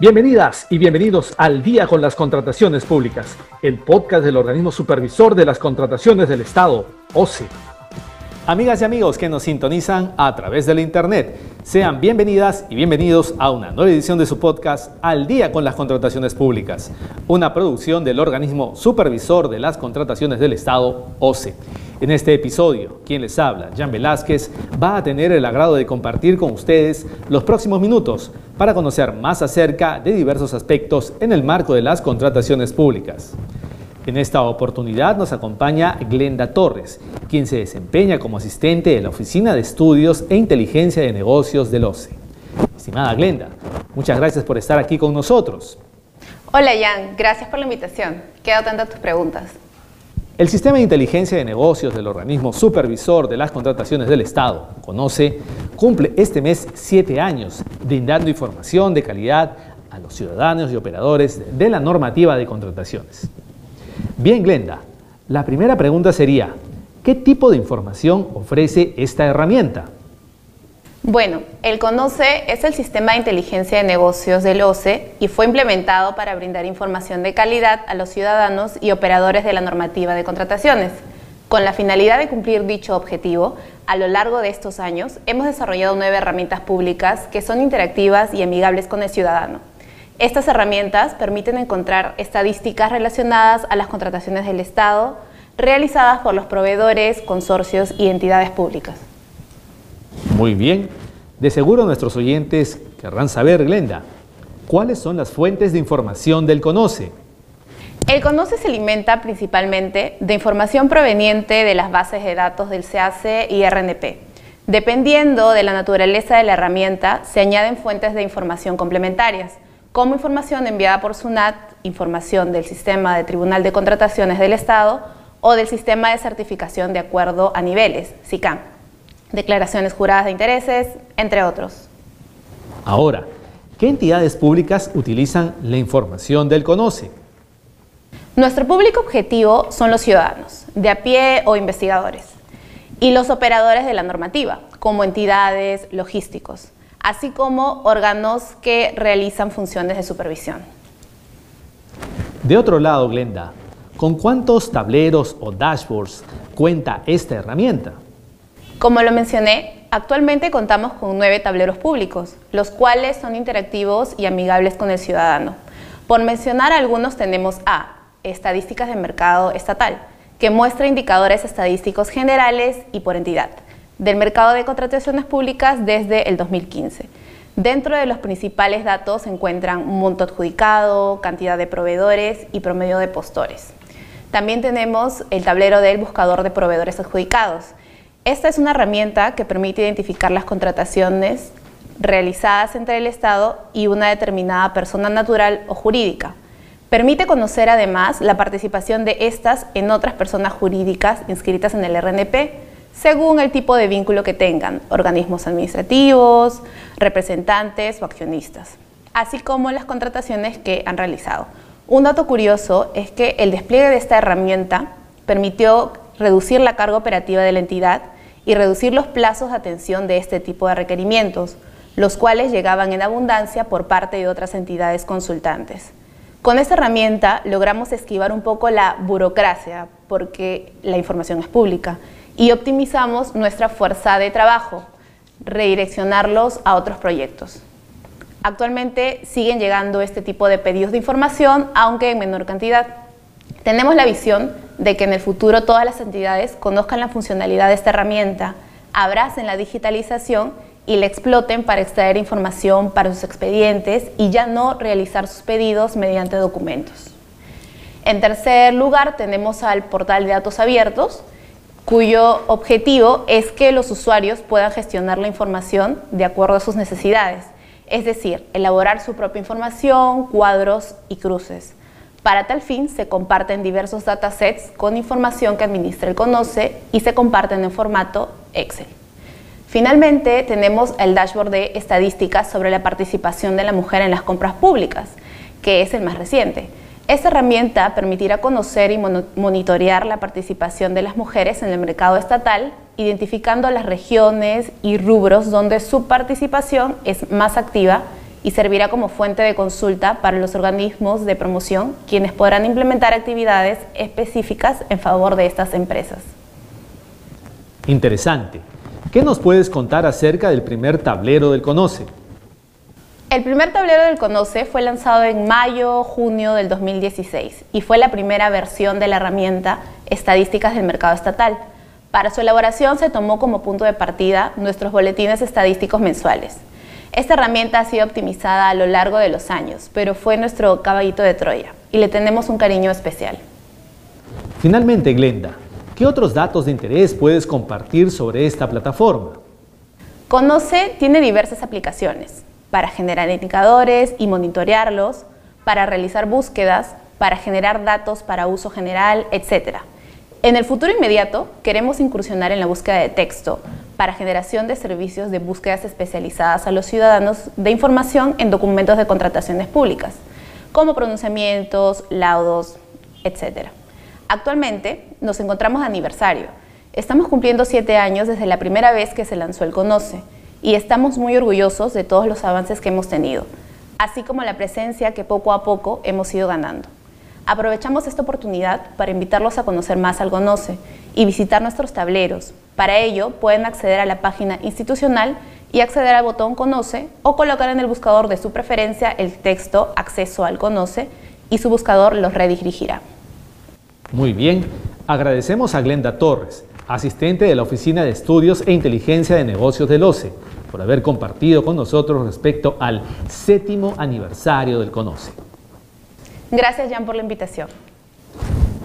Bienvenidas y bienvenidos al Día con las Contrataciones Públicas, el podcast del organismo supervisor de las contrataciones del Estado, OCE. Amigas y amigos que nos sintonizan a través de la Internet, sean bienvenidas y bienvenidos a una nueva edición de su podcast Al Día con las Contrataciones Públicas, una producción del organismo supervisor de las contrataciones del Estado, OCE. En este episodio, quien les habla, Jan Velázquez, va a tener el agrado de compartir con ustedes los próximos minutos para conocer más acerca de diversos aspectos en el marco de las contrataciones públicas. En esta oportunidad nos acompaña Glenda Torres, quien se desempeña como asistente de la Oficina de Estudios e Inteligencia de Negocios del OCE. Estimada Glenda, muchas gracias por estar aquí con nosotros. Hola Jan, gracias por la invitación. Quedo atenta a tus preguntas. El Sistema de Inteligencia de Negocios del organismo supervisor de las contrataciones del Estado, CONOCE, cumple este mes siete años brindando información de calidad a los ciudadanos y operadores de la normativa de contrataciones. Bien, Glenda, la primera pregunta sería, ¿qué tipo de información ofrece esta herramienta? Bueno, el CONOCE es el sistema de inteligencia de negocios del OCE y fue implementado para brindar información de calidad a los ciudadanos y operadores de la normativa de contrataciones. Con la finalidad de cumplir dicho objetivo, a lo largo de estos años hemos desarrollado nueve herramientas públicas que son interactivas y amigables con el ciudadano. Estas herramientas permiten encontrar estadísticas relacionadas a las contrataciones del Estado realizadas por los proveedores, consorcios y entidades públicas. Muy bien. De seguro nuestros oyentes querrán saber, Glenda, ¿cuáles son las fuentes de información del CONOCE? El CONOCE se alimenta principalmente de información proveniente de las bases de datos del CAC y RNP. Dependiendo de la naturaleza de la herramienta, se añaden fuentes de información complementarias, como información enviada por SUNAT, información del Sistema de Tribunal de Contrataciones del Estado o del Sistema de Certificación de Acuerdo a Niveles, SICAM declaraciones juradas de intereses, entre otros. Ahora, ¿qué entidades públicas utilizan la información del CONOCE? Nuestro público objetivo son los ciudadanos, de a pie o investigadores, y los operadores de la normativa, como entidades logísticos, así como órganos que realizan funciones de supervisión. De otro lado, Glenda, ¿con cuántos tableros o dashboards cuenta esta herramienta? Como lo mencioné, actualmente contamos con nueve tableros públicos, los cuales son interactivos y amigables con el ciudadano. Por mencionar algunos tenemos A, estadísticas de mercado estatal, que muestra indicadores estadísticos generales y por entidad del mercado de contrataciones públicas desde el 2015. Dentro de los principales datos se encuentran monto adjudicado, cantidad de proveedores y promedio de postores. También tenemos el tablero del buscador de proveedores adjudicados, esta es una herramienta que permite identificar las contrataciones realizadas entre el Estado y una determinada persona natural o jurídica. Permite conocer además la participación de estas en otras personas jurídicas inscritas en el RNP, según el tipo de vínculo que tengan, organismos administrativos, representantes o accionistas, así como las contrataciones que han realizado. Un dato curioso es que el despliegue de esta herramienta permitió reducir la carga operativa de la entidad y reducir los plazos de atención de este tipo de requerimientos, los cuales llegaban en abundancia por parte de otras entidades consultantes. Con esta herramienta logramos esquivar un poco la burocracia, porque la información es pública, y optimizamos nuestra fuerza de trabajo, redireccionarlos a otros proyectos. Actualmente siguen llegando este tipo de pedidos de información, aunque en menor cantidad. Tenemos la visión de que en el futuro todas las entidades conozcan la funcionalidad de esta herramienta, abracen la digitalización y la exploten para extraer información para sus expedientes y ya no realizar sus pedidos mediante documentos. En tercer lugar, tenemos al portal de datos abiertos, cuyo objetivo es que los usuarios puedan gestionar la información de acuerdo a sus necesidades, es decir, elaborar su propia información, cuadros y cruces. Para tal fin, se comparten diversos datasets con información que administra el CONOCE y se comparten en formato Excel. Finalmente, tenemos el dashboard de estadísticas sobre la participación de la mujer en las compras públicas, que es el más reciente. Esta herramienta permitirá conocer y monitorear la participación de las mujeres en el mercado estatal, identificando las regiones y rubros donde su participación es más activa y servirá como fuente de consulta para los organismos de promoción, quienes podrán implementar actividades específicas en favor de estas empresas. Interesante. ¿Qué nos puedes contar acerca del primer tablero del Conoce? El primer tablero del Conoce fue lanzado en mayo-junio del 2016 y fue la primera versión de la herramienta Estadísticas del Mercado Estatal. Para su elaboración se tomó como punto de partida nuestros boletines estadísticos mensuales. Esta herramienta ha sido optimizada a lo largo de los años, pero fue nuestro caballito de Troya y le tenemos un cariño especial. Finalmente, Glenda, ¿qué otros datos de interés puedes compartir sobre esta plataforma? Conoce tiene diversas aplicaciones para generar indicadores y monitorearlos, para realizar búsquedas, para generar datos para uso general, etc. En el futuro inmediato queremos incursionar en la búsqueda de texto para generación de servicios de búsquedas especializadas a los ciudadanos de información en documentos de contrataciones públicas, como pronunciamientos, laudos, etc. Actualmente nos encontramos de aniversario. Estamos cumpliendo siete años desde la primera vez que se lanzó el Conoce y estamos muy orgullosos de todos los avances que hemos tenido, así como la presencia que poco a poco hemos ido ganando. Aprovechamos esta oportunidad para invitarlos a conocer más al Conoce y visitar nuestros tableros. Para ello, pueden acceder a la página institucional y acceder al botón Conoce o colocar en el buscador de su preferencia el texto Acceso al Conoce y su buscador los redirigirá. Muy bien, agradecemos a Glenda Torres, asistente de la Oficina de Estudios e Inteligencia de Negocios del OCE, por haber compartido con nosotros respecto al séptimo aniversario del Conoce. Gracias, Jan, por la invitación.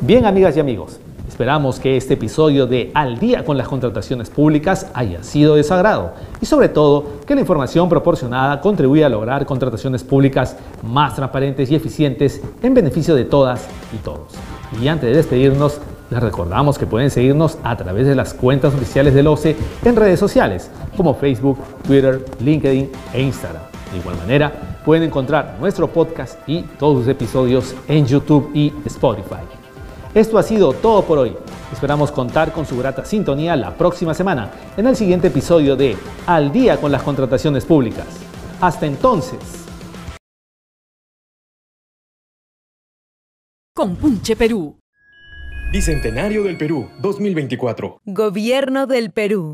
Bien, amigas y amigos, esperamos que este episodio de Al día con las contrataciones públicas haya sido de sagrado y sobre todo que la información proporcionada contribuya a lograr contrataciones públicas más transparentes y eficientes en beneficio de todas y todos. Y antes de despedirnos, les recordamos que pueden seguirnos a través de las cuentas oficiales del OCE en redes sociales como Facebook, Twitter, LinkedIn e Instagram. De igual manera, pueden encontrar nuestro podcast y todos sus episodios en YouTube y Spotify. Esto ha sido todo por hoy. Esperamos contar con su grata sintonía la próxima semana en el siguiente episodio de Al día con las contrataciones públicas. Hasta entonces. Compunche Perú. Bicentenario del Perú 2024. Gobierno del Perú.